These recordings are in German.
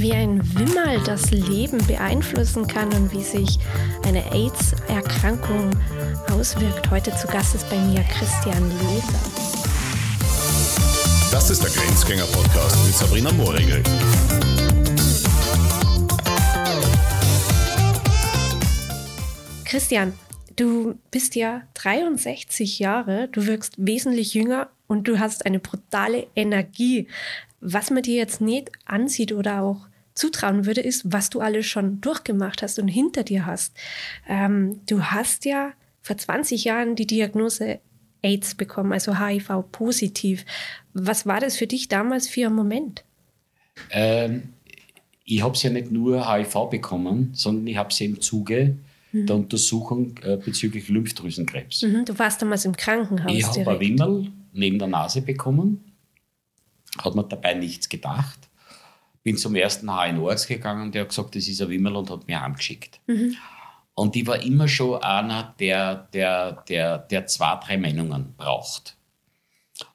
wie ein Wimmerl das Leben beeinflussen kann und wie sich eine AIDS-Erkrankung auswirkt. Heute zu Gast ist bei mir Christian Leser. Das ist der Grenzgänger-Podcast mit Sabrina Mohrregel. Christian, du bist ja 63 Jahre, du wirkst wesentlich jünger und du hast eine brutale Energie. Was man dir jetzt nicht ansieht oder auch zutrauen würde, ist, was du alles schon durchgemacht hast und hinter dir hast. Ähm, du hast ja vor 20 Jahren die Diagnose AIDS bekommen, also HIV-positiv. Was war das für dich damals für ein Moment? Ähm, ich habe es ja nicht nur HIV bekommen, sondern ich habe es im Zuge mhm. der Untersuchung äh, bezüglich Lymphdrüsenkrebs. Mhm, du warst damals im Krankenhaus. Ich habe ein Wimmerl neben der Nase bekommen, hat mir dabei nichts gedacht. Bin zum ersten HNO-Arzt gegangen, der hat gesagt, das ist ein Wimmerl und hat mir angeschickt. Mhm. Und ich war immer schon einer, der, der, der, der zwei, drei Meinungen braucht.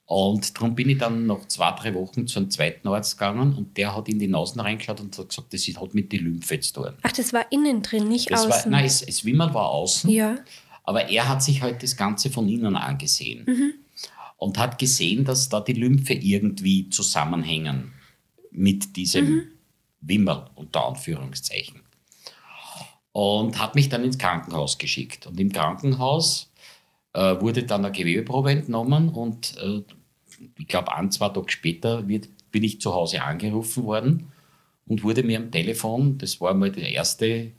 Und darum bin ich dann nach zwei, drei Wochen zu einem zweiten Arzt gegangen und der hat in die Nasen reingeschaut und hat gesagt, das hat mit den Lymphe zu tun. Ach, das war innen drin, nicht das außen? War, nein, das, das Wimmerl war außen. Ja. Aber er hat sich halt das Ganze von innen angesehen mhm. Und hat gesehen, dass da die Lymphe irgendwie zusammenhängen mit diesem mhm. Wimmerl, unter Anführungszeichen. Und hat mich dann ins Krankenhaus geschickt. Und im Krankenhaus äh, wurde dann eine Gewebeprobe entnommen und äh, ich glaube, ein, zwei Tage später wird, bin ich zu Hause angerufen worden und wurde mir am Telefon, das war mal der erste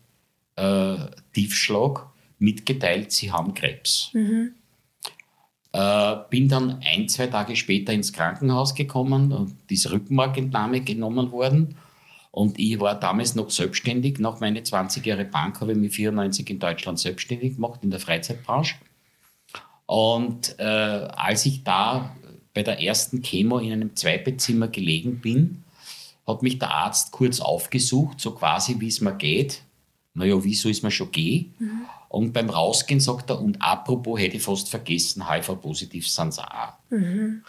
äh, Tiefschlag, mitgeteilt, sie haben Krebs. Mhm. Äh, bin dann ein, zwei Tage später ins Krankenhaus gekommen und diese Rückenmarkentnahme genommen worden. Und ich war damals noch selbstständig. Nach meiner 20 Jahre Bank habe ich mich 94 in Deutschland selbstständig gemacht, in der Freizeitbranche. Und äh, als ich da bei der ersten Chemo in einem Zweibettzimmer gelegen bin, hat mich der Arzt kurz aufgesucht, so quasi, wie es mir geht. Naja, wieso ist mir schon gehen? Mhm. Und beim Rausgehen sagt er, und apropos, hätte ich fast vergessen, HIV-positiv sind sie auch. Mhm.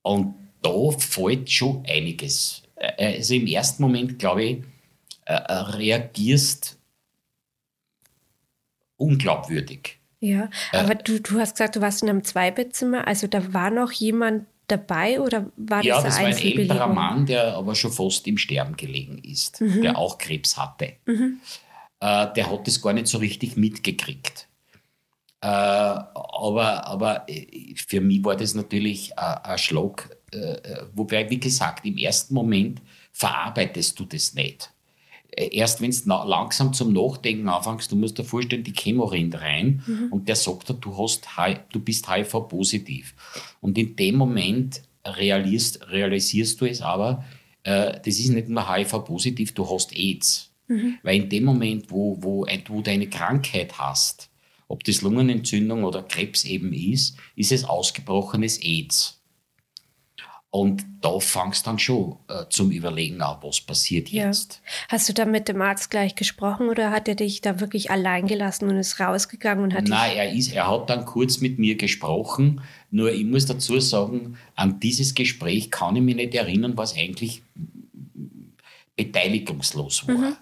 Und da fällt schon einiges. Also im ersten Moment, glaube ich, äh, äh, reagierst unglaubwürdig. Ja, äh, aber äh, du, du hast gesagt, du warst in einem Zweibettzimmer, also da war noch jemand dabei oder war ja, das, das war ein älterer Mann, der aber schon fast im Sterben gelegen ist, mhm. der auch Krebs hatte. Mhm. Äh, der hat das gar nicht so richtig mitgekriegt. Äh, aber, aber äh, für mich war das natürlich ein Schlag. Äh, wobei, wie gesagt, im ersten Moment verarbeitest du das nicht. Äh, erst wenn du langsam zum Nachdenken anfängst, du musst dir vorstellen, die Chemo rennt rein mhm. und der sagt dir, du, hast, du bist HIV-positiv. Und in dem Moment realisierst, realisierst du es aber, äh, das ist nicht nur HIV-positiv, du hast AIDS. Mhm. Weil in dem Moment, wo, wo, wo du eine Krankheit hast, ob das Lungenentzündung oder Krebs eben ist, ist es ausgebrochenes AIDS. Und da fangst du dann schon äh, zum Überlegen an, was passiert jetzt. Ja. Hast du da mit dem Arzt gleich gesprochen oder hat er dich da wirklich allein gelassen und ist rausgegangen und hat Nein, er, ist, er hat dann kurz mit mir gesprochen. Nur ich muss dazu sagen, an dieses Gespräch kann ich mich nicht erinnern, was eigentlich beteiligungslos war. Mhm.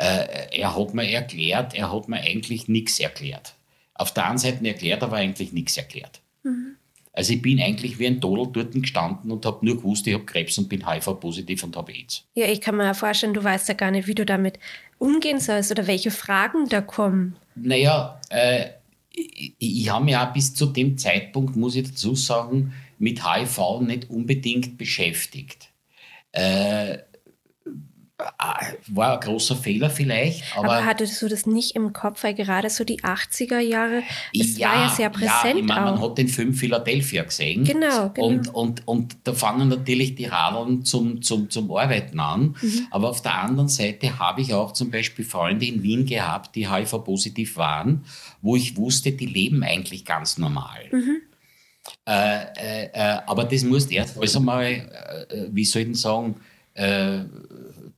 Äh, er hat mir erklärt, er hat mir eigentlich nichts erklärt. Auf der einen Seite erklärt, aber eigentlich nichts erklärt. Mhm. Also ich bin eigentlich wie ein Todel dort gestanden und habe nur gewusst, ich habe Krebs und bin HIV-positiv und habe AIDS. Ja, ich kann mir ja vorstellen, du weißt ja gar nicht, wie du damit umgehen sollst oder welche Fragen da kommen. Naja, äh, ich, ich habe mich auch bis zu dem Zeitpunkt, muss ich dazu sagen, mit HIV nicht unbedingt beschäftigt. Äh, war ein großer Fehler vielleicht. Aber, aber, hattest du das nicht im Kopf, weil gerade so die 80er Jahre, es ja, war ja sehr präsent ja, meine, man hat den Film Philadelphia gesehen. Genau, genau. Und, und, und da fangen natürlich die Radeln zum, zum, zum Arbeiten an. Mhm. Aber auf der anderen Seite habe ich auch zum Beispiel Freunde in Wien gehabt, die HIV-positiv waren, wo ich wusste, die leben eigentlich ganz normal. Mhm. Äh, äh, äh, aber das musst erst alles einmal, äh, wie soll ich denn sagen,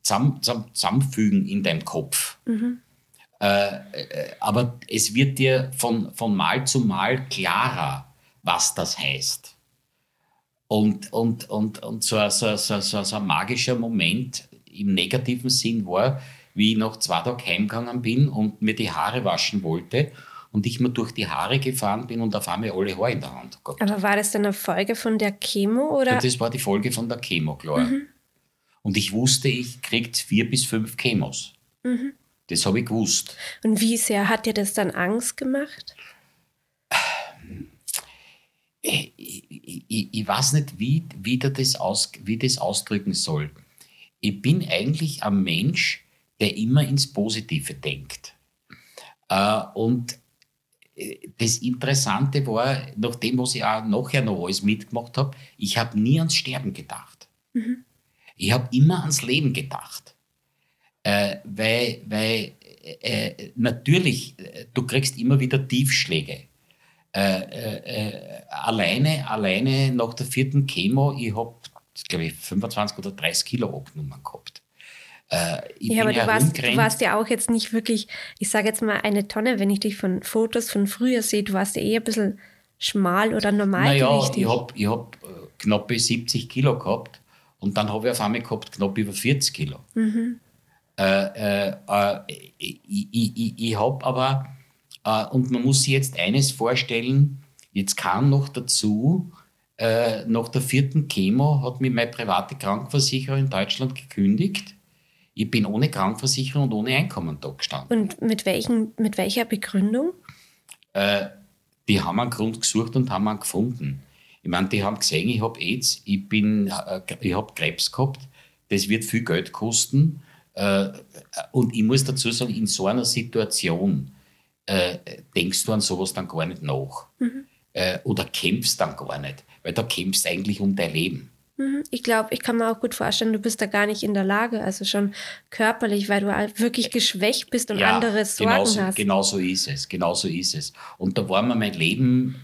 äh, zusammenfügen in deinem Kopf. Mhm. Äh, äh, aber es wird dir von, von Mal zu Mal klarer, was das heißt. Und, und, und, und so, so, so, so, so ein magischer Moment im negativen Sinn war, wie ich nach zwei Tagen heimgegangen bin und mir die Haare waschen wollte und ich mir durch die Haare gefahren bin und auf einmal alle Haare in der Hand gehabt. Aber war das dann eine Folge von der Chemo oder? Ja, das war die Folge von der Chemo, klar. Mhm. Und ich wusste, ich kriege vier bis fünf Chemos. Mhm. Das habe ich gewusst. Und wie sehr hat dir das dann Angst gemacht? Ich, ich, ich weiß nicht, wie, wie, das aus, wie das ausdrücken soll. Ich bin eigentlich ein Mensch, der immer ins Positive denkt. Äh, und äh, das Interessante war, nach dem, was ich auch nachher noch alles mitgemacht habe, ich habe nie ans Sterben gedacht. Mhm. Ich habe immer ans Leben gedacht. Äh, weil weil äh, natürlich, äh, du kriegst immer wieder Tiefschläge. Äh, äh, alleine, alleine nach der vierten Chemo, ich habe, glaube ich, 25 oder 30 Kilo abgenommen gehabt. ja, aber du warst, du warst, ja auch jetzt nicht wirklich, ich sage jetzt mal eine Tonne, wenn ich dich von Fotos von früher sehe, du warst ja eher ein bisschen schmal oder normal. Naja, ich habe ich hab knappe 70 Kilo gehabt und dann habe ich auf einmal gehabt knapp über 40 Kilo. Mhm. Äh, äh, äh, ich ich, ich habe aber, äh, und man muss sich jetzt eines vorstellen, jetzt kam noch dazu, äh, nach der vierten Chemo hat mir meine private Krankenversicherung in Deutschland gekündigt. Ich bin ohne Krankenversicherung und ohne Einkommen da gestanden. Und mit, welchen, mit welcher Begründung? Die haben einen Grund gesucht und haben einen gefunden. Ich meine, die haben gesehen, ich habe AIDS, ich, ich habe Krebs gehabt, das wird viel Geld kosten. Äh, und ich muss dazu sagen, in so einer Situation äh, denkst du an sowas dann gar nicht nach. Mhm. Äh, oder kämpfst dann gar nicht, weil da kämpfst eigentlich um dein Leben. Mhm. Ich glaube, ich kann mir auch gut vorstellen, du bist da gar nicht in der Lage, also schon körperlich, weil du wirklich geschwächt bist und ja, andere Sorgen genauso, hast. Genau so ist es, genau so ist es. Und da war mir mein Leben,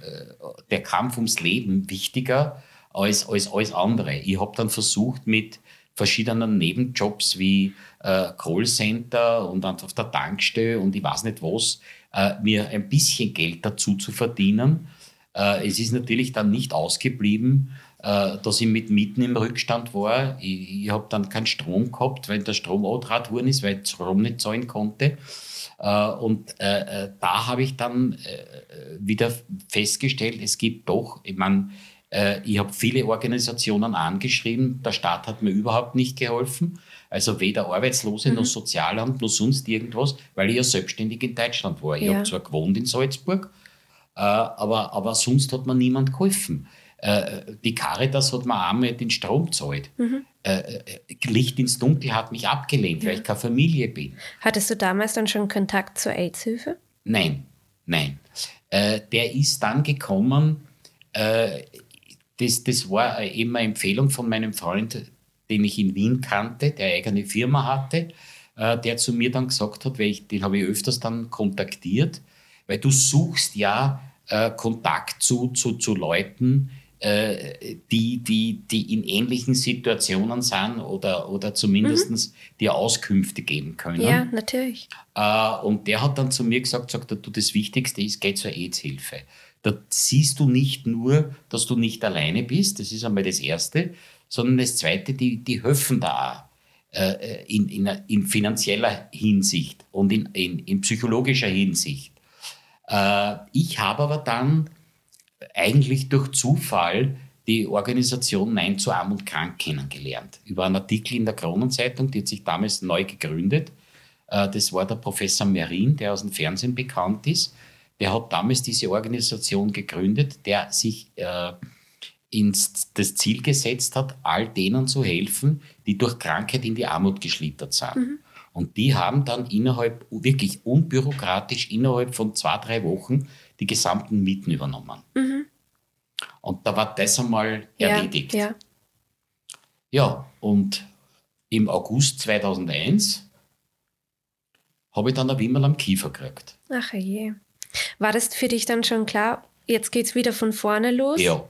der Kampf ums Leben wichtiger als, als alles andere. Ich habe dann versucht mit verschiedenen Nebenjobs wie äh, Callcenter und dann auf der Tankstelle und ich weiß nicht was, äh, mir ein bisschen Geld dazu zu verdienen. Äh, es ist natürlich dann nicht ausgeblieben, äh, dass ich mit Mieten im Rückstand war. Ich, ich habe dann keinen Strom gehabt, weil der Strom outrat worden ist, weil ich Strom nicht zahlen konnte. Uh, und uh, da habe ich dann wieder festgestellt, es gibt doch, ich meine, ich habe viele Organisationen angeschrieben, der Staat hat mir überhaupt nicht geholfen. Also weder Arbeitslose mhm. noch Sozialamt noch sonst irgendwas, weil ich ja selbstständig in Deutschland war. Ich ja. habe zwar gewohnt in Salzburg, aber, aber sonst hat mir niemand geholfen. Äh, die Caritas hat mir einmal den Strom gezahlt. Mhm. Äh, äh, Licht ins Dunkel hat mich abgelehnt, ja. weil ich keine Familie bin. Hattest du damals dann schon Kontakt zur AIDS-Hilfe? Nein, nein. der ist dann gekommen, das, das war eben eine Empfehlung von meinem Freund, den ich in Wien kannte, der eigene Firma hatte, der zu mir dann gesagt hat, weil ich, den habe ich öfters dann kontaktiert, weil du suchst ja Kontakt zu, zu, zu Leuten, äh, die, die, die in ähnlichen Situationen sind oder, oder zumindest mhm. die Auskünfte geben können. Ja, natürlich. Äh, und der hat dann zu mir gesagt, sagt, du, das Wichtigste ist, geh zur AIDS-Hilfe. Da siehst du nicht nur, dass du nicht alleine bist, das ist einmal das Erste, sondern das Zweite, die, die helfen da auch äh, in, in, in, finanzieller Hinsicht und in, in, in psychologischer Hinsicht. ich habe aber dann eigentlich durch Zufall die Organisation Nein zu Arm und Krank kennengelernt. Über einen Artikel in der Kronenzeitung, die hat sich damals neu gegründet. Äh, das war der Professor Merin, der aus dem Fernsehen bekannt ist. Der hat damals diese Organisation gegründet, der sich äh, ins, das Ziel gesetzt hat, all denen zu helfen, die durch Krankheit in die Armut geschlittert sind. Mhm. Und die haben dann innerhalb, wirklich unbürokratisch, innerhalb von zwei, drei Wochen die gesamten Mieten übernommen. Mhm. Und da war das einmal erledigt. Ja, ja. ja, und im August 2001 habe ich dann ein Wimmel am Kiefer gekriegt. Ach je. War das für dich dann schon klar, jetzt geht es wieder von vorne los? Ja.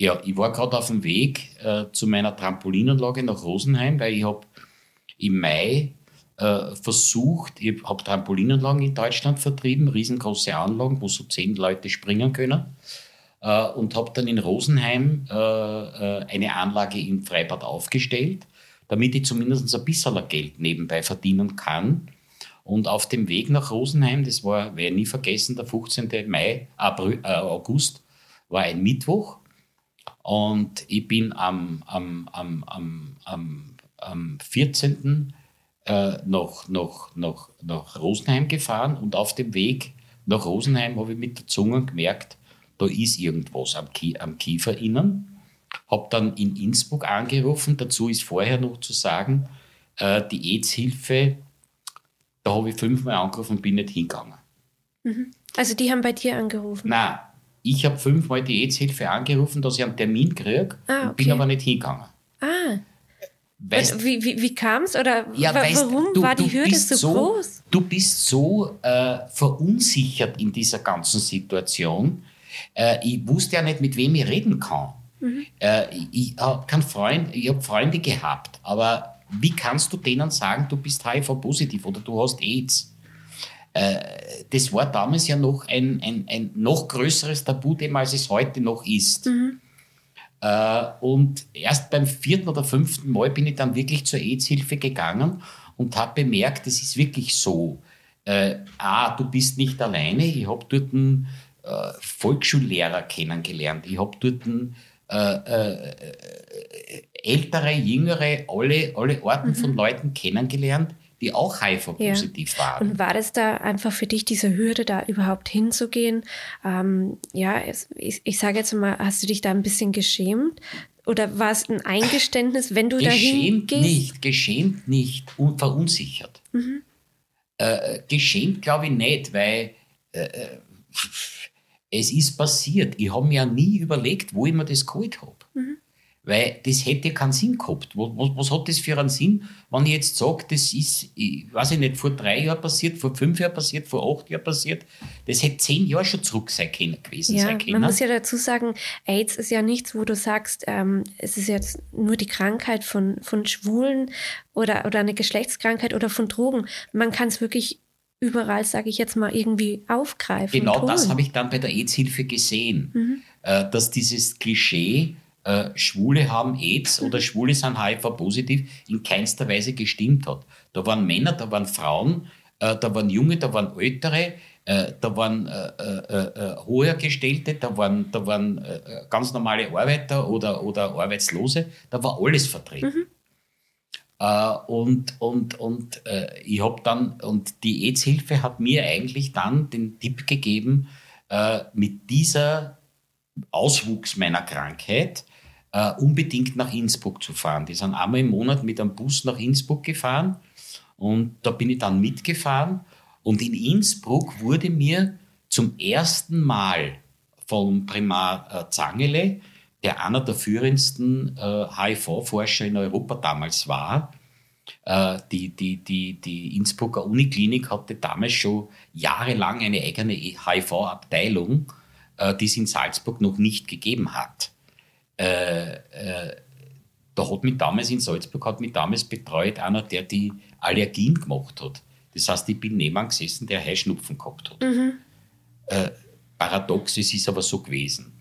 Ja, ich war gerade auf dem Weg äh, zu meiner Trampolinanlage nach Rosenheim, weil ich habe im Mai äh, versucht, ich habe Trampolinanlagen in Deutschland vertrieben, riesengroße Anlagen, wo so zehn Leute springen können. Äh, und habe dann in Rosenheim äh, äh, eine Anlage im Freibad aufgestellt. damit ich zumindest ein bisschen Geld nebenbei verdienen kann. Und auf dem Weg nach Rosenheim, das war, werde ich nie vergessen, der 15. Mai, April, äh, August, war ein Mittwoch. Und ich bin am, am, am, am, am, am 14. Äh, nach, nach, nach, nach Rosenheim gefahren und auf dem Weg nach Rosenheim habe ich mit der Zunge gemerkt, da ist irgendwas am, Kie am Kiefer innen. Habe dann in Innsbruck angerufen. Dazu ist vorher noch zu sagen, äh, die AIDS-Hilfe, da habe ich fünfmal angerufen und bin nicht hingegangen. Mhm. Also die haben bei dir angerufen? Nein, ich habe fünfmal die AIDS-Hilfe angerufen, dass ich einen Termin kriege, ah, okay. bin aber nicht hingegangen. Ah. Weißt, wie wie, wie kam es oder ja, weißt, warum du, war die Hürde so, so, groß? Du bist so äh, verunsichert in dieser ganzen Situation. Äh, ich wusste ja nicht, mit wem ich reden kann. Mhm. Äh, ich habe Freund, ich habe Freunde gehabt, aber wie kannst du denen sagen, du bist HIV-positiv oder du hast AIDS? Äh, das war damals ja noch ein, ein, ein noch größeres Tabuthema, als es heute noch ist. Mhm. Äh, und erst beim vierten oder fünften Mal bin ich dann wirklich zur AIDS-Hilfe gegangen und habe bemerkt, es ist wirklich so. Äh, ah, du bist nicht alleine. Ich habe dort einen äh, Volksschullehrer kennengelernt. Ich habe dort einen, äh, äh, ältere, jüngere, alle, alle Arten mhm. von Leuten kennengelernt, die auch HIV-positiv ja. waren. Und war das da einfach für dich diese Hürde, da überhaupt hinzugehen? Ähm, ja, ich, ich sage jetzt mal, hast du dich da ein bisschen geschämt? Oder war es ein Eingeständnis, wenn du da hingehst? Geschämt nicht, geschämt nicht und verunsichert. Mhm. Äh, geschämt glaube ich nicht, weil äh, äh, es ist passiert. Ich habe mir ja nie überlegt, wo ich mir das geholt habe. Mhm. Weil das hätte keinen Sinn gehabt. Was, was, was, hat das für einen Sinn, wenn ich jetzt sage, das ist, ich weiß ich nicht, vor drei Jahren passiert, vor fünf Jahren passiert, vor acht Jahren passiert. Das hätte zehn Jahre schon zurück sein können, gewesen ja, sein können. Man muss ja dazu sagen, AIDS ist ja nichts, wo du sagst, ähm, es ist jetzt nur die Krankheit von, von Schwulen oder, oder eine Geschlechtskrankheit oder von Drogen. Man kann es wirklich überall, sage ich jetzt mal, irgendwie aufgreifen. Genau das habe ich dann bei der AIDS-Hilfe gesehen, mhm. äh, dass dieses Klischee, äh, Schwule haben AIDS oder Schwule sind HIV-positiv, in keinster Weise gestimmt hat. Da waren Männer, da waren Frauen, äh, da waren Junge, da waren Ältere, äh, da waren äh, äh, äh, hoher Gestellte, da waren, da waren ganz normale Arbeiter oder, oder Arbeitslose, da war alles vertreten. Mhm. und und, und ich habe dann, und die AIDS-Hilfe hat mir eigentlich dann den Tipp gegeben, mit dieser Auswuchs meiner Krankheit äh, unbedingt nach Innsbruck zu fahren. Die sind einmal im Monat mit einem Bus nach Innsbruck gefahren und da bin ich dann mitgefahren. Und in Innsbruck wurde mir zum ersten Mal vom Primar äh, Zangele, der einer der führendsten äh, HIV-Forscher in Europa damals war, äh, die, die, die, die Innsbrucker Uniklinik hatte damals schon jahrelang eine eigene HIV-Abteilung, äh, die es in Salzburg noch nicht gegeben hat äh, äh, da hat mich damals in Salzburg hat mich damals betreut einer, der die Allergien gemacht hat. Das heißt, ich bin neben gesessen, der Heuschnupfen gehabt hat. Mhm. Äh, paradox, es ist aber so gewesen.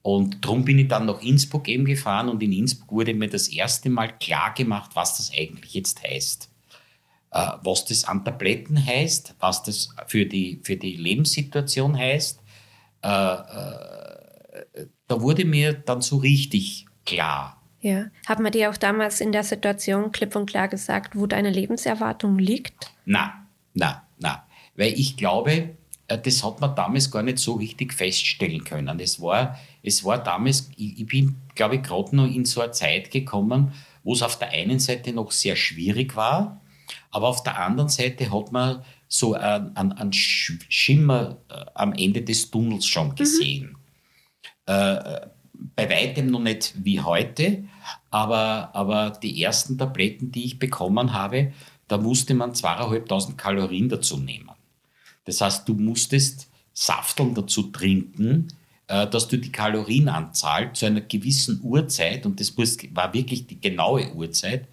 Und darum bin ich dann nach Innsbruck eben gefahren und in Innsbruck wurde mir das erste Mal klar gemacht, was das eigentlich jetzt heißt. Äh, was das an Tabletten heißt, was das für die, für die Lebenssituation heißt. Äh, äh da wurde mir dann so richtig klar. Ja. Hat man dir auch damals in der Situation klipp und klar gesagt, wo deine Lebenserwartung liegt? Na, na, na. Weil ich glaube, äh, das hat man damals gar nicht so richtig feststellen können. Es war, es war damals, ich, ich bin, glaube ich, gerade noch in so eine Zeit gekommen, wo es auf der einen Seite noch sehr schwierig war, aber auf der anderen Seite hat man so einen, einen Schimmer äh, am Ende des Tunnels schon mhm. gesehen. Mhm. Äh, bei weitem noch nicht wie heute, aber, aber die ersten Tabletten, die ich bekommen habe, da musste man zweieinhalbtausend Kalorien dazu nehmen. Das heißt, du musstest Safteln dazu trinken, äh, dass du die Kalorienanzahl zu einer gewissen Uhrzeit, und das war wirklich die genaue Uhrzeit,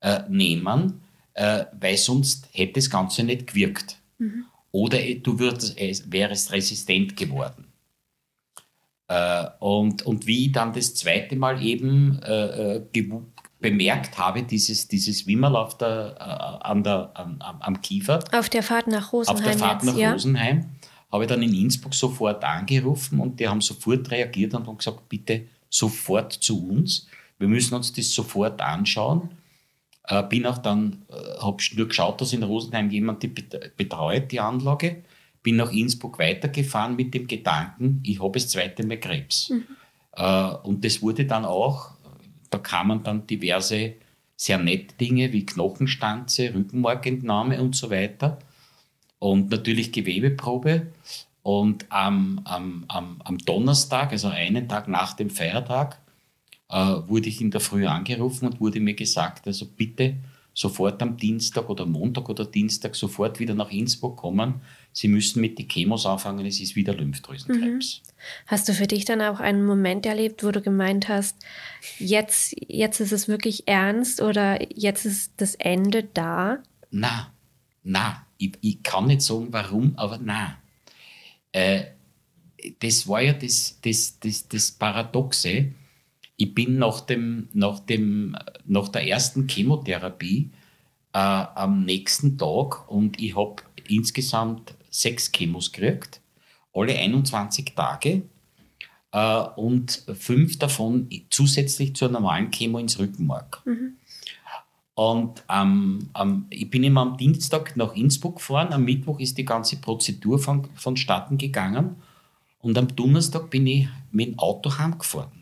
äh, nehmen, weil sonst hätte das Ganze nicht gewirkt. Mhm. Oder du würdest, wärst resistent geworden. Äh, und, und wie ich dann das zweite Mal eben äh, äh bemerkt habe, dieses, dieses Wimmerl auf der, äh, an der, an, am Kiefer. Auf der Fahrt nach Rosenheim. Auf der Fahrt jetzt, nach ja? Rosenheim habe ich dann in Innsbruck sofort angerufen und die haben sofort reagiert und haben gesagt, bitte sofort zu uns. Wir müssen uns das sofort anschauen. Äh, bin auch dann, äh, habe nur geschaut, dass in Rosenheim jemand die betreut, die Anlage. Bin nach Innsbruck weitergefahren mit dem Gedanken, ich habe das zweite Mal Krebs. Mhm. Äh, und das wurde dann auch, da kamen dann diverse sehr nette Dinge wie Knochenstanze, Rückenmarkentnahme und so weiter. Und natürlich Gewebeprobe. Und am, am, am, am Donnerstag, also einen Tag nach dem Feiertag, äh, wurde ich in der Früh angerufen und wurde mir gesagt, also bitte sofort am Dienstag oder Montag oder Dienstag sofort wieder nach Innsbruck kommen. Sie müssen mit den Chemos anfangen, es ist wieder Lymphdrüsenkrebs. Mhm. Hast du für dich dann auch einen Moment erlebt, wo du gemeint hast, jetzt, jetzt ist es wirklich ernst oder jetzt ist das Ende da? Na, na, ich, ich kann nicht sagen, warum, aber na. Äh, das war ja das, das, das, das Paradoxe. Ich bin nach, dem, nach, dem, nach der ersten Chemotherapie äh, am nächsten Tag und ich habe insgesamt sechs Chemos gekriegt, alle 21 Tage äh, und fünf davon zusätzlich zur normalen Chemo ins Rückenmark. Mhm. Und ähm, ähm, ich bin immer am Dienstag nach Innsbruck gefahren, am Mittwoch ist die ganze Prozedur von, vonstatten gegangen und am Donnerstag bin ich mit dem Auto heimgefahren.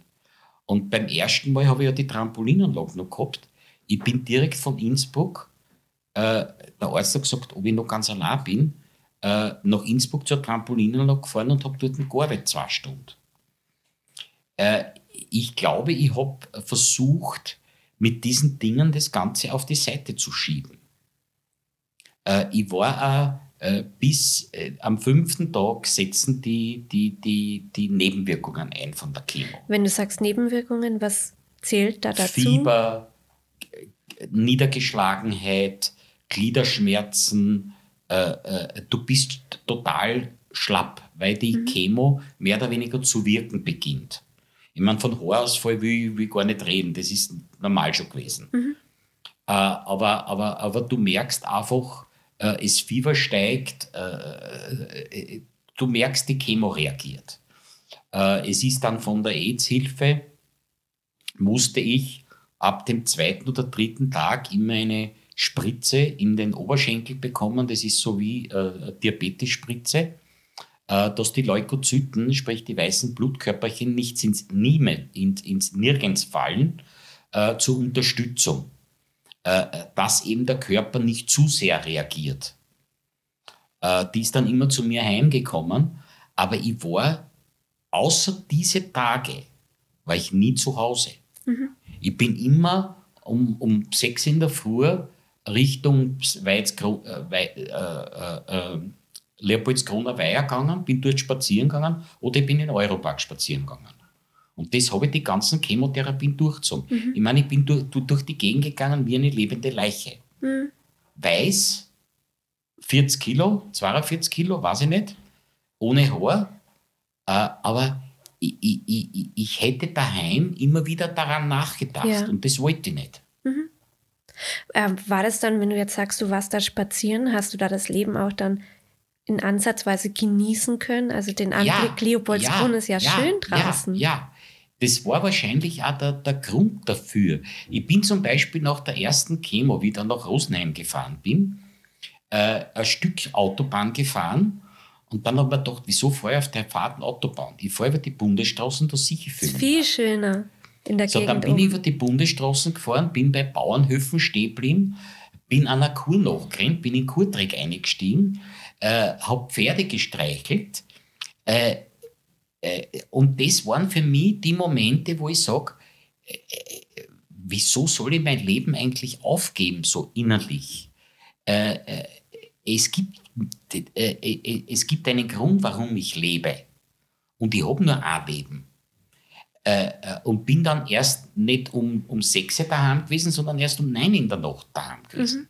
Und beim ersten Mal habe ich ja die Trampolinanlage noch gehabt. Ich bin direkt von Innsbruck, äh, der Arzt hat gesagt, ob ich noch ganz allein bin, äh, nach Innsbruck zur Trampolinanlage gefahren und habe dort gearbeitet, zwei Stunden. Äh, ich glaube, ich habe versucht, mit diesen Dingen das Ganze auf die Seite zu schieben. Äh, ich war auch bis äh, am fünften Tag setzen die, die, die, die Nebenwirkungen ein von der Chemo. Wenn du sagst Nebenwirkungen, was zählt da dazu? Fieber, Niedergeschlagenheit, Gliederschmerzen, äh, äh, du bist total schlapp, weil die mhm. Chemo mehr oder weniger zu wirken beginnt. Ich meine, von Haarausfall will, will ich gar nicht reden, das ist normal schon gewesen. Mhm. Äh, aber, aber, aber du merkst einfach, äh, es Fieber steigt, äh, äh du merkst, die Chemo reagiert. Äh, es ist dann von der AIDS-Hilfe, musste ich ab dem zweiten oder dritten Tag immer eine Spritze in den Oberschenkel bekommen. Das ist so wie äh, Diabetes-Spritze, äh, dass die Leukozyten, sprich die weißen Blutkörperchen, nicht ins Nieme, ins, ins Nirgends fallen, äh, zur Unterstützung, äh, dass eben der Körper nicht zu sehr reagiert. Äh, die ist dann immer zu mir heimgekommen, aber ich war, außer diese Tage, war ich nie zu Hause. Mhm. Ich bin immer um, um sechs in der Früh Richtung Weizgro äh, äh, äh, äh, Leopoldskroner Weiher gegangen, bin dort spazieren gegangen oder ich bin in Europark spazieren gegangen. Und das habe ich die ganzen Chemotherapien durchgezogen. Mhm. Ich meine, ich bin durch, durch, die Gegend gegangen wie eine lebende Leiche. Mhm. Weiß, 40 Kilo, 42 Kilo, weiß ich nicht, ohne Haar, äh, aber ich, ich, ich, ich, hätte daheim immer wieder daran nachgedacht ja. und das wollte ich nicht. Mhm. Äh, war das dann, wenn du jetzt sagst, du warst da spazieren, hast du da das Leben auch dann in Ansatzweise genießen können? Also den Anblick ja, Leopoldsbrunn ja, ist ja, ja, schön draußen. Ja, ja. Das war wahrscheinlich auch der, der Grund dafür. Ich bin zum Beispiel nach der ersten Chemo, wie ich dann nach Rosenheim gefahren bin, äh, ein Stück Autobahn gefahren und dann haben wir gedacht, wieso fahre ich auf der Fahrten Autobahn? Ich fahre über die Bundesstraßen, da sicher viel. Viel schöner in der so, Gegend. dann bin um. ich über die Bundesstraßen gefahren, bin bei Bauernhöfen stehen geblieben, bin an einer Kur nachgerannt, bin in Kurträg eingestiegen, äh, habe Pferde gestreichelt. Äh, und das waren für mich die Momente, wo ich sage, äh, äh, wieso soll ich mein Leben eigentlich aufgeben, so innerlich? Äh, es, gibt, es gibt einen Grund, warum ich lebe. Und ich habe nur ein Leben. und bin dann erst nicht um, um sechs daheim gewesen, sondern erst um neun in der Nacht daheim gewesen. Mhm.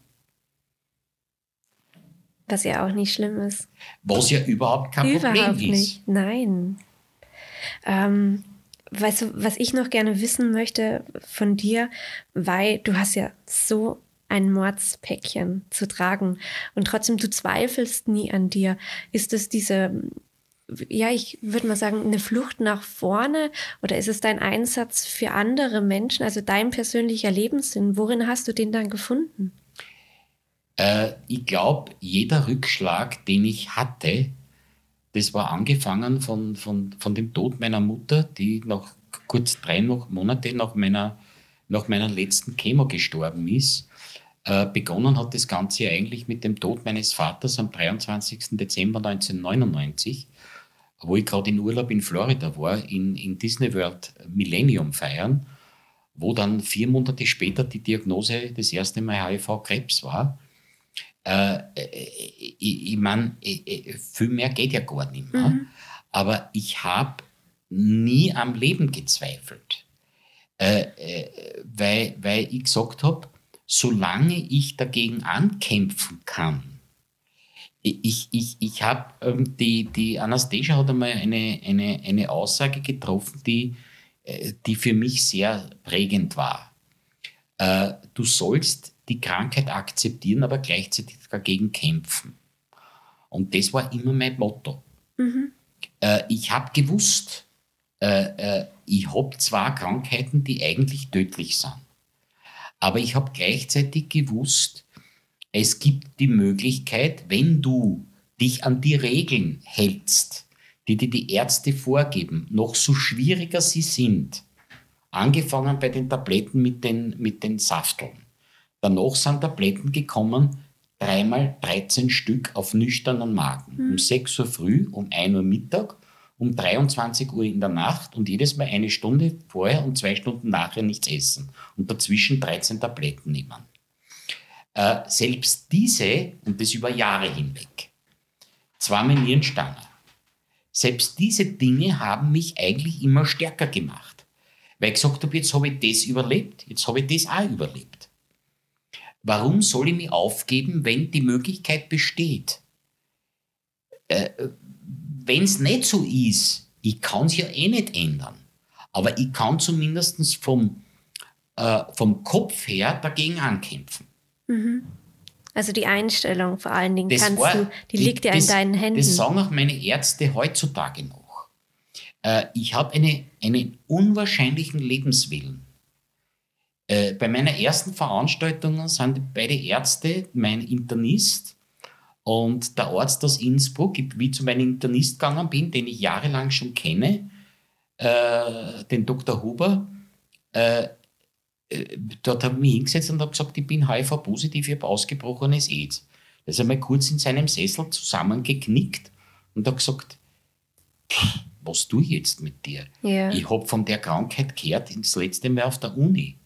Was ja auch nicht schlimm ist. Was ja überhaupt kein überhaupt Problem ist. Nicht. Nein. Ähm, weißt du, was ich noch gerne wissen möchte von dir, weil du hast ja so ein Mordspäckchen zu tragen und trotzdem du zweifelst nie an dir. Ist es diese, ja, ich würde mal sagen, eine Flucht nach vorne oder ist es dein Einsatz für andere Menschen, also dein persönlicher Lebenssinn? Worin hast du den dann gefunden? Äh, ich glaube, jeder Rückschlag, den ich hatte, das war angefangen von, von, von dem Tod meiner Mutter, die noch kurz drei Monate nach meiner, nach meiner letzten Chemo gestorben ist. Äh, begonnen hat das Ganze eigentlich mit dem Tod meines Vaters am 23. Dezember 1999, wo ich gerade in Urlaub in Florida war, in, in Disney World Millennium feiern, wo dann vier Monate später die Diagnose das erste Mal HIV-Krebs war. Äh, äh, ich, ich meine, äh, viel mehr geht ja gar nicht mehr. Mhm. Aber ich habe nie am Leben gezweifelt, äh, weil, weil ich gesagt habe, solange ich dagegen ankämpfen kann, ich, ich, ich habe, ähm, die, die Anastasia hat einmal eine, eine, eine Aussage getroffen, die, die für mich sehr prägend war. Äh, du sollst die Krankheit akzeptieren, aber gleichzeitig dagegen kämpfen. Und das war immer mein Motto. Mhm. Äh, ich habe gewusst, äh, äh, ich habe zwei Krankheiten, die eigentlich tödlich sind. Aber ich habe gleichzeitig gewusst, es gibt die Möglichkeit, wenn du dich an die Regeln hältst, die dir die Ärzte vorgeben, noch so schwieriger sie sind, angefangen bei den Tabletten mit den, mit den Safteln, Danach sind Tabletten gekommen, dreimal 13 Stück auf nüchternen Magen. Mhm. Um 6 Uhr früh, um 1 Uhr Mittag, um 23 Uhr in der Nacht und jedes Mal eine Stunde vorher und zwei Stunden nachher nichts essen. Und dazwischen 13 Tabletten nehmen. Äh, selbst diese, und das über Jahre hinweg, zweimal Nierenstange, selbst diese Dinge haben mich eigentlich immer stärker gemacht. Weil ich gesagt habe, jetzt habe ich das überlebt, jetzt habe ich das auch überlebt. Warum soll ich mich aufgeben, wenn die Möglichkeit besteht? Äh, wenn es nicht so ist, ich kann es ja eh nicht ändern. Aber ich kann zumindest vom, äh, vom Kopf her dagegen ankämpfen. Mhm. Also die Einstellung vor allen Dingen, kannst war, du, die, liegt ja in deinen Händen. Das sagen auch meine Ärzte heutzutage noch. Äh, ich habe eine, einen unwahrscheinlichen Lebenswillen. Äh, bei meiner ersten Veranstaltung sind beide Ärzte, mein Internist und der Arzt aus Innsbruck, wie zu meinem Internist gegangen bin, den ich jahrelang schon kenne, äh, den Dr. Huber, äh, äh dort habe ich mich hingesetzt und habe gesagt, ich bin HIV-positiv, ich habe ausgebrochenes AIDS. Da ist er mal kurz in seinem Sessel zusammengeknickt und hat gesagt, was tue ich jetzt mit dir? Ja. Ich habe von der Krankheit gehört das letzte Mal auf der Uni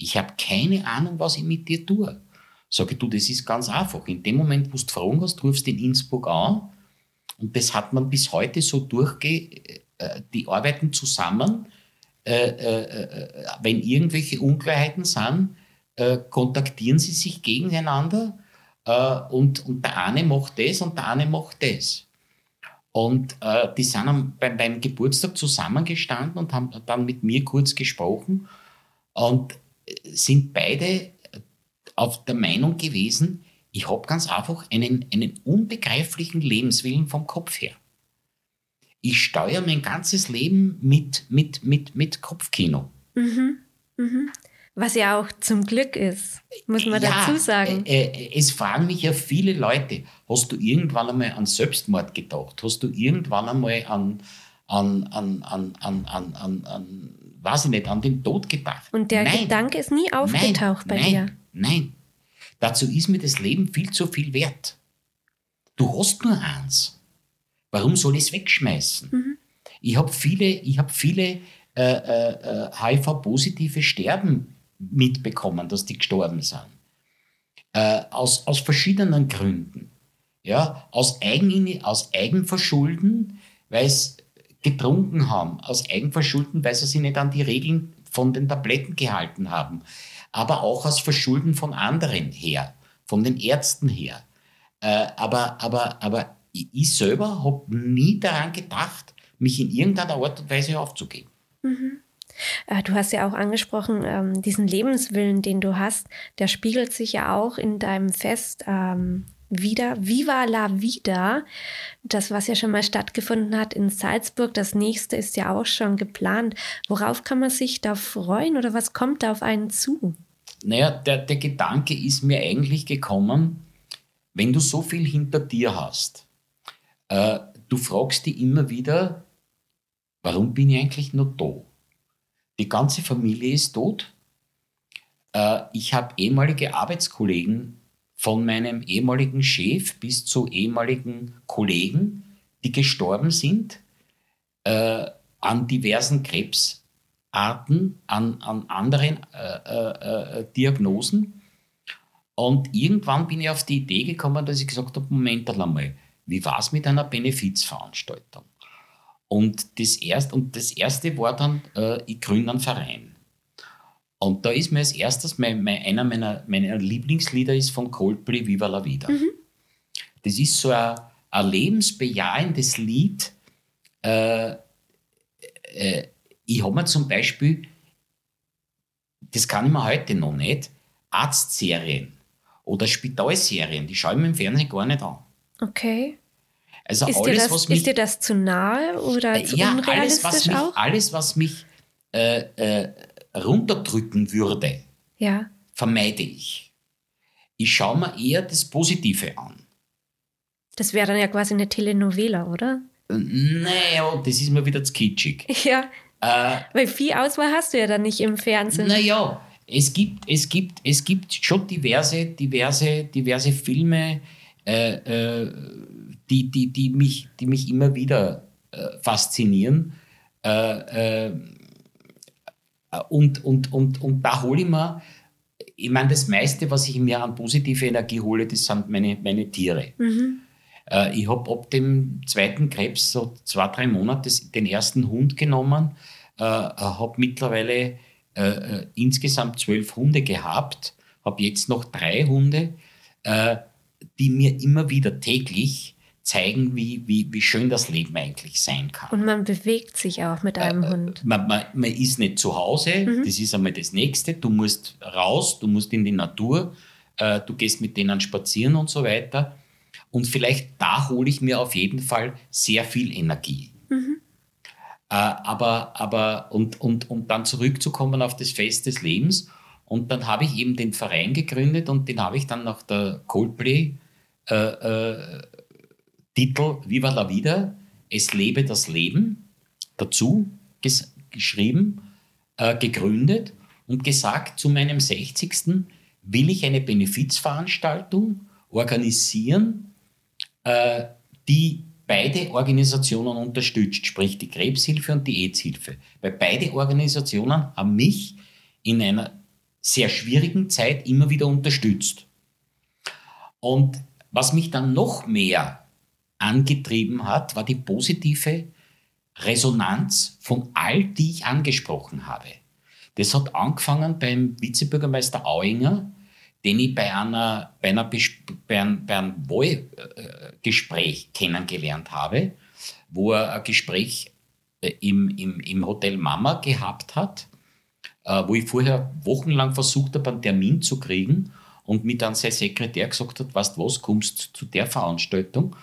ich habe keine Ahnung, was ich mit dir tue. Sage du, das ist ganz einfach. In dem Moment, wo du Fragen hast, rufst du in Innsbruck an. Und das hat man bis heute so durchge... Äh, die arbeiten zusammen. Äh, äh, wenn irgendwelche Unklarheiten sind, kontaktieren sie sich gegeneinander. und, und der eine macht das und der eine macht das. Und äh, die sind am, beim, beim, Geburtstag zusammengestanden und haben dann mit mir kurz gesprochen. Und sind beide auf der Meinung gewesen, ich habe ganz einfach einen, einen unbegreiflichen Lebenswillen vom Kopf her. Ich steuere mein ganzes Leben mit, mit, mit, mit Kopfkino. Mhm. Mhm. Was ja auch zum Glück ist, muss man ja, dazu sagen. Äh, äh, es fragen mich ja viele Leute, hast du irgendwann einmal an Selbstmord gedacht? Hast du irgendwann einmal an, an, an, an, an, an, an, an weiß ich nicht, an den Tod gedacht. Und der nein, Gedanke ist nie aufgetaucht nein, bei nein, dir? Nein, dazu ist mir das Leben viel zu viel wert. Du hast nur eins. Warum soll ich es wegschmeißen? Mhm. Ich habe viele, ich hab viele äh, äh, HIV-positive Sterben mitbekommen, dass die gestorben sind. Äh, aus, aus verschiedenen Gründen. Ja, aus, Eigen, aus Eigenverschulden, weil es getrunken haben, aus Eigenverschulden, weil sie sich nicht an die Regeln von den Tabletten gehalten haben, aber auch aus Verschulden von anderen her, von den Ärzten her. Äh, aber, aber, aber ich selber habe nie daran gedacht, mich in irgendeiner Art und Weise aufzugeben. Äh, Du hast ja auch angesprochen, ähm, diesen Lebenswillen, den du hast, der spiegelt sich ja auch in deinem Fest ähm, wieder. Viva la Vida, das, was ja schon mal stattgefunden hat in Salzburg, das nächste ist ja auch schon geplant. Worauf kann man sich da freuen oder was kommt da auf einen zu? Naja, der, der Gedanke ist mir eigentlich gekommen, wenn du so viel hinter dir hast, äh, du fragst dich immer wieder, warum bin ich eigentlich noch da? Die ganze Familie ist tot. Äh, ich habe ehemalige Arbeitskollegen von meinem ehemaligen Chef bis zu ehemaligen Kollegen, die gestorben sind äh, an diversen Krebsarten, an, an anderen äh, äh, äh, Diagnosen. Und irgendwann bin ich auf die Idee gekommen, dass ich gesagt habe, Moment einmal, wie war es mit einer Benefizveranstaltung? Und das, erst, und das erste war dann, äh, ich gründe einen Verein. Und da ist mir als erstes, mein, mein, einer meiner, meiner Lieblingslieder ist von Coldplay, Viva la Vida. Das ist so ein, ein lebensbejahendes Lied. Äh, äh, ich habe mir zum Beispiel, das kann ich mir heute noch nicht, Arztserien oder Spitalserien, die schaue ich mir im Fernsehen gar nicht an. Okay. Also Ist, dir alles, das, was mich ist dir das zu nahe oder äh, zu ja, alles, unrealistisch was mich, auch? alles, was mich äh, äh, runterdrücken würde, Ja. vermeide ich. Ich schaue mir eher das Positive an. Das wäre dann ja quasi eine Telenovela, oder? Naja, das ist mir wieder zu kitschig. Ja. Äh, Weil viel Auswahl hast du ja dann nicht im Fernsehen. naja, es gibt, es, gibt, es gibt schon diverse, diverse, diverse Filme, äh, äh, die, die, die, mich, die mich immer wieder äh, faszinieren. Äh, äh, und, und, und, und da hole ich mir, ich meine, das meiste, was ich mir an positive Energie hole, das sind meine, meine Tiere. Äh, ich habe ab dem zweiten Krebs so zwei, drei Monate den ersten Hund genommen, äh, habe mittlerweile äh, äh, insgesamt zwölf Hunde gehabt, habe jetzt noch drei Hunde, äh, die mir immer wieder täglich zeigen, wie, wie, wie schön das Leben eigentlich sein kann. Und man bewegt sich auch mit einem Hund. Man, man, man ist nicht zu Hause, das ist einmal das Nächste. Du musst raus, du musst in die Natur, äh, du gehst mit denen spazieren und so weiter. Und vielleicht da hole ich mir auf jeden Fall sehr viel Energie. Äh, aber, aber und, und, und dann zurückzukommen auf das Fest des Lebens. Und dann habe ich eben den Verein gegründet und den habe ich dann nach der Coldplay äh, äh, Titel Viva la Vida, es lebe das Leben, dazu ges geschrieben, äh, gegründet und gesagt, zu meinem 60. will ich eine Benefizveranstaltung organisieren, äh, die beide Organisationen unterstützt, sprich die Krebshilfe und die AIDS-Hilfe. Weil beide Organisationen haben mich in einer sehr schwierigen Zeit immer wieder unterstützt. Und was mich dann noch mehr angetrieben hat, war die positive Resonanz von all, die ich angesprochen habe. Das hat angefangen beim Vizebürgermeister Auinger, den ich bei, einer, bei, einer, bei einem, bei einem Wahlgespräch kennengelernt habe, wo er ein Gespräch äh, im, im, im Hotel Mama gehabt hat, äh, wo ich vorher wochenlang versucht habe, einen Termin zu kriegen und mit dann sein Sekretär gesagt hat, weißt was, kommst zu der Veranstaltung.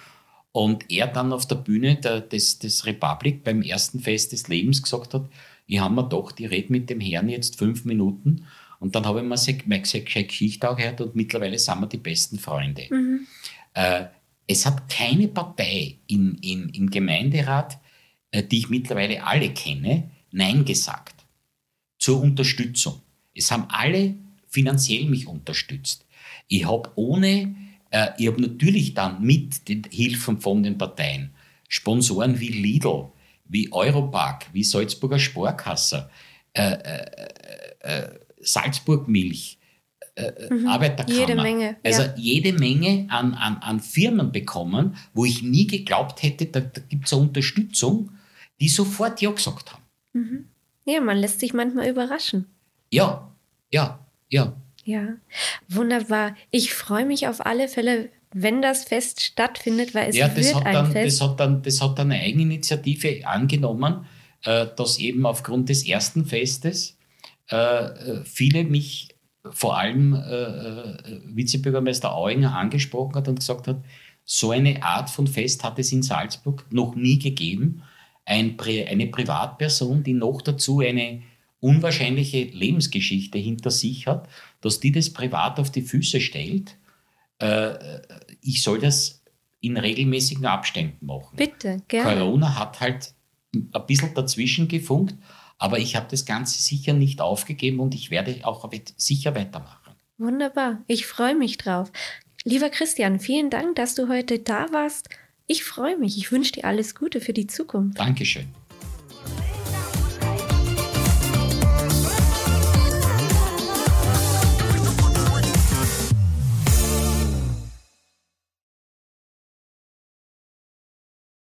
Und er dann auf der Bühne der, des, des Republic beim ersten Fest des Lebens gesagt hat, ich habe mir gedacht, ich rede mit dem Herrn jetzt fünf Minuten. Und dann habe ich mir se- meine Ge- Geschichte auch gehört und mittlerweile sind wir die besten Freunde. Äh, es hat keine Partei im, im, im Gemeinderat, äh, die ich mittlerweile alle kenne, Nein gesagt zur Unterstützung. Es haben alle finanziell mich unterstützt. Ich habe ohne, äh, ich habe natürlich dann mit den Hilfen von den Parteien Sponsoren wie Lidl, wie Europark, wie Salzburger Sparkasse, äh, äh, äh, Salzburg Milch, äh, Arbeiterkammer. Jede Menge, Also ja. jede Menge an, an, an Firmen bekommen, wo ich nie geglaubt hätte, da, da gibt es eine Unterstützung, die sofort Ja gesagt haben. Ja, man lässt sich manchmal überraschen. Ja, ja, ja. Ja, wunderbar. Ich freue mich auf alle Fälle, wenn das Fest stattfindet, weil es ja, das wird hat, ein dann, Fest. das, hat dann, das hat dann eine Eigeninitiative angenommen. äh, dass eben aufgrund des ersten Festes äh, viele mich, vor allem äh, Vizebürgermeister Auinger, angesprochen hat und gesagt hat, so eine Art von Fest hat es in Salzburg noch nie gegeben. Ein, eine Privatperson, die noch dazu eine unwahrscheinliche Lebensgeschichte hinter sich hat, dass die das privat auf die Füße stellt. Äh, ich soll das in regelmäßigen Abständen machen. Bitte, gerne. Corona hat halt ein bisschen dazwischen gefunkt, aber ich habe das Ganze sicher nicht aufgegeben und ich werde auch sicher weitermachen. Wunderbar, ich freue mich drauf. Lieber Christian, vielen Dank, dass du heute da warst. Ich freue mich. Ich wünsche dir alles Gute für die Zukunft. Dankeschön.